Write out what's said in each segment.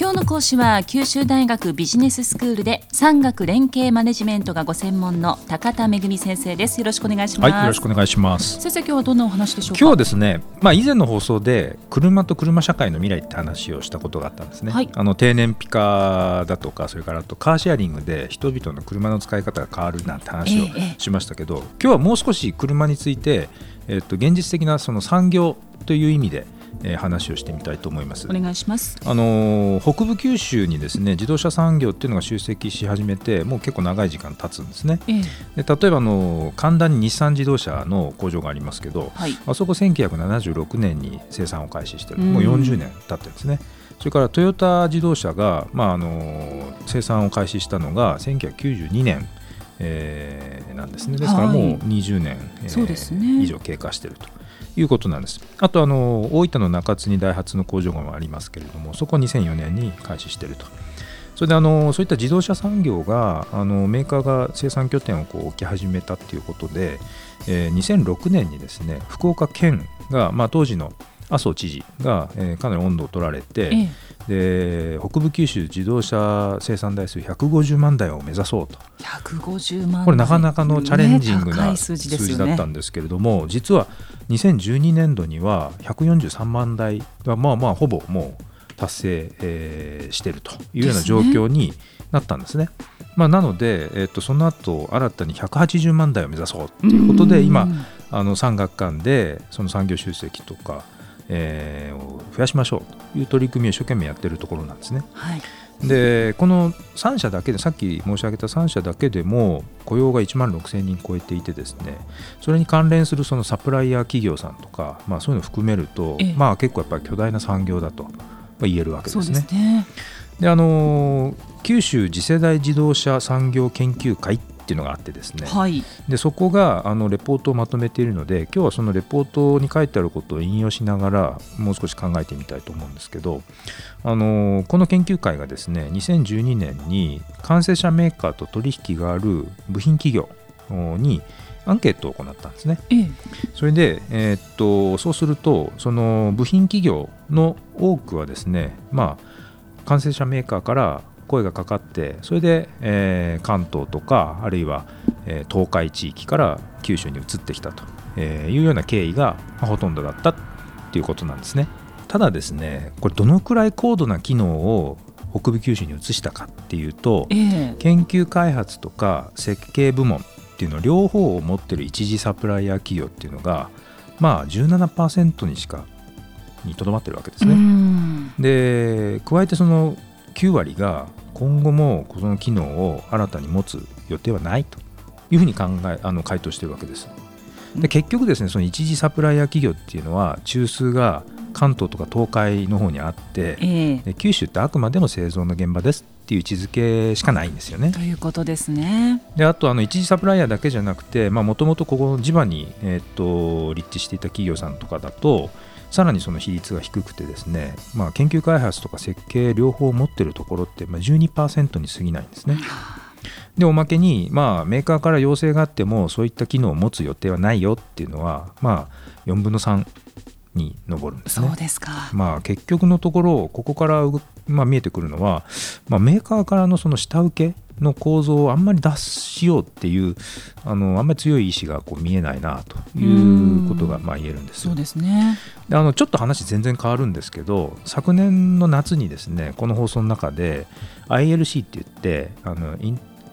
今日の講師は九州大学ビジネススクールで産学連携マネジメントがご専門の高田恵先生です。よろしくお願いします。はいよろしくお願いします。先生今日はどんなお話でしょうか？今日はですねまあ以前の放送で車と車社会の未来って話をしたことがあったんですね、はい、あの低燃費化だとかそれからあとカーシェアリングで人々の車の使い方が変わるなんて話をしましたけど、ええ、今日はもう少し車についてえっと現実的なその産業という意味でえー、話をしてみたいと思います。お願いします。あの北部九州にですね自動車産業っていうのが集積し始めてもう結構長い時間経つんですね。ええ、で例えばあの神田に日産自動車の工場がありますけど、はい、あそこ1976年に生産を開始してる、もう40年経ってるんですね。それからトヨタ自動車が、まあ、あの生産を開始したのが1992年、えー、なんですねですからもう20年、はいえーね、以上経過していると。いうことなんです。あとあの大分の中津にダイハツの工場がありますけれどもそこ2004年に開始していると。それであのそういった自動車産業があのメーカーが生産拠点をこう置き始めたということで、えー、2006年にですね福岡県が、まあ、当時の麻生知事が、えー、かなり温度を取られて、ええ、で北部九州自動車生産台数150万台を目指そうと。150万これなかなかのチャレンジングな数字だったんですけれども、ね、実は2012年度には143万台がまあまあほぼもう達成、えー、しているというような状況になったんですね。すねまあ、なので、えー、とその後新たに180万台を目指そうということで今あの産学官でその産業集積とかえー、を増やしましょうという取り組みを一生懸命やってるところなんですね。はい、でこの3社だけでさっき申し上げた3社だけでも雇用が1万6000人超えていてですねそれに関連するそのサプライヤー企業さんとか、まあ、そういうのを含めると、まあ、結構やっぱり巨大な産業だと言えるわけですね。で、ね、あの九州次世代自動車産業研究会っっていうのがあってですね、はい、でそこがあのレポートをまとめているので今日はそのレポートに書いてあることを引用しながらもう少し考えてみたいと思うんですけどあのこの研究会がですね2012年に完成車メーカーと取引がある部品企業にアンケートを行ったんですね。ええ、それで、えー、っとそうするとその部品企業の多くはですねまあ完成車メーカーから声がかかってそれで、えー、関東とかあるいは、えー、東海地域から九州に移ってきたというような経緯がほとんどだったということなんですね。ただですねこれどのくらい高度な機能を北部九州に移したかっていうと、えー、研究開発とか設計部門っていうの両方を持ってる一次サプライヤー企業っていうのがまあ17%にしかにとどまってるわけですね。で加えてその9割が今後もこの機能を新たに持つ予定はないというふうに考えあの回答しているわけです。で結局ですねその一次サプライヤー企業っていうのは中枢が関東とか東海の方にあって、えー、で九州ってあくまでも製造の現場ですっていう位置づけしかないんですよね。ということですね。であとあの一次サプライヤーだけじゃなくてもともとここの地場に、えー、っと立地していた企業さんとかだとさらにその比率が低くてですね、まあ、研究開発とか設計両方持ってるところってまあ12%に過ぎないんですね。でおまけに、まあ、メーカーから要請があってもそういった機能を持つ予定はないよっていうのは、まあ、4分の3に上るんですね。そうですか、まあ、結局のところここから、まあ、見えてくるのは、まあ、メーカーからのその下請けの構造をあんまり脱しようっていうあのあんまり強い意志がこう見えないなということがまあ言えるんですそうですね。であのちょっと話全然変わるんですけど昨年の夏にですねこの放送の中で ILC って言ってあの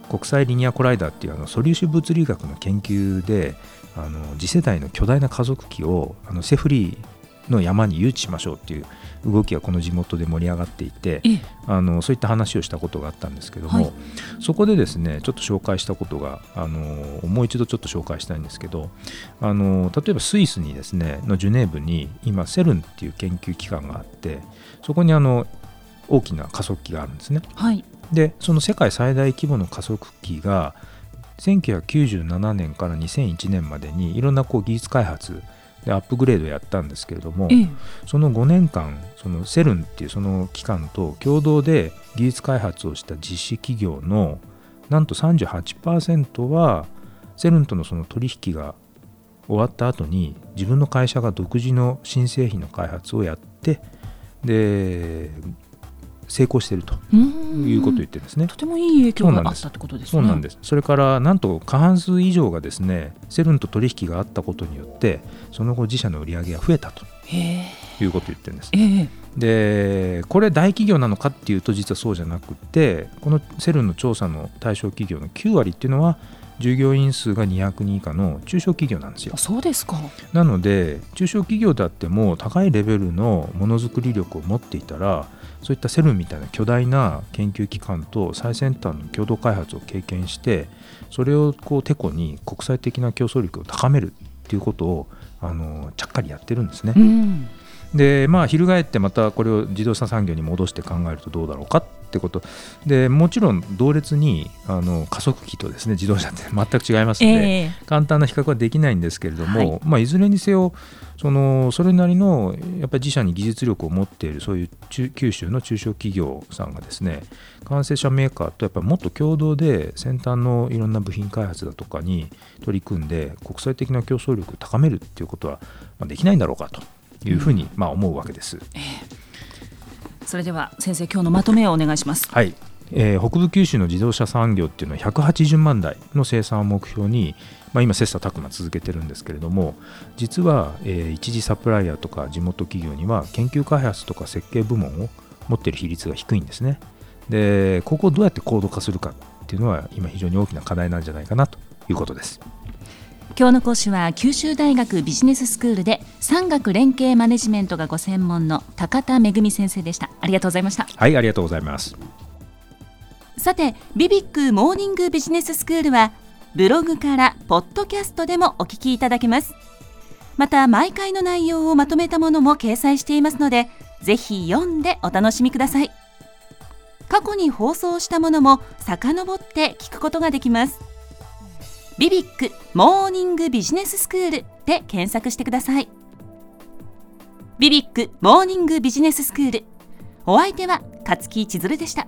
国際リニアコライダーっていうあの素粒子物理学の研究であの次世代の巨大な加速器をあのセフリーの山に誘致しましょうっていう動きがこの地元で盛り上がっていてあのそういった話をしたことがあったんですけども、はい、そこでですねちょっと紹介したことがあのもう一度ちょっと紹介したいんですけどあの例えばスイスにですねのジュネーブに今セルンっていう研究機関があってそこにあの大きな加速器があるんですね。はい、でその世界最大規模の加速器が1997年から2001年までにいろんなこう技術開発でアップグレードやったんですけれども、その5年間そのセルンっていうその機関と共同で技術開発をした実施企業のなんと38%はセルンとのその取引が終わった後に自分の会社が独自の新製品の開発をやってで成功しているということを言ってるんですね。とてもいい影響があったってことですね。そうなんです。それからなんと過半数以上がですねセルンと取引があったことによってその後自社の売り上げが増えたということを言ってるんです。でこれ大企業なのかっていうと実はそうじゃなくてこのセルンの調査の対象企業の9割っていうのは従業員数が200人以下の中小企業なんですよ。そうですかなので中小企業であっても高いレベルのものづくり力を持っていたらそういったセルンみたいな巨大な研究機関と最先端の共同開発を経験してそれをこうてこに国際的な競争力を高めるっていうことをあのちゃっかりやってるんですね。うんでまあ翻ってまたこれを自動車産業に戻して考えるとどうだろうかってこと。でもちろん同列にあの加速器とですね自動車って全く違いますので、えー、簡単な比較はできないんですけれども、はい、まあ、いずれにせよそのそれなりのやっぱり自社に技術力を持っているそういう九州の中小企業さんがですね完成車メーカーとやっぱりもっと共同で先端のいろんな部品開発だとかに取り組んで国際的な競争力を高めるっていうことはできないんだろうかというふうにまあ思うわけです。えー、それでは先生今日のまとめをお願いします。はい。えー、北部九州の自動車産業っていうのは180万台の生産を目標に、まあ、今切磋琢磨続けてるんですけれども実は、えー、一次サプライヤーとか地元企業には研究開発とか設計部門を持っている比率が低いんですねでここをどうやって高度化するかっていうのは今非常に大きな課題なんじゃないかなということです今日の講師は九州大学ビジネススクールで産学連携マネジメントがご専門の高田恵先生でした。ありがとうございました。はいありがとうございます。さてビビックモーニングビジネススクールはブログからポッドキャストでもお聞きいただけます。また毎回の内容をまとめたものも掲載していますのでぜひ読んでお楽しみください。過去に放送したものも遡って聞くことができますビビックモーニングビジネススクールで検索してください。ビビックモーニングビジネススクールお相手は勝木千鶴でした。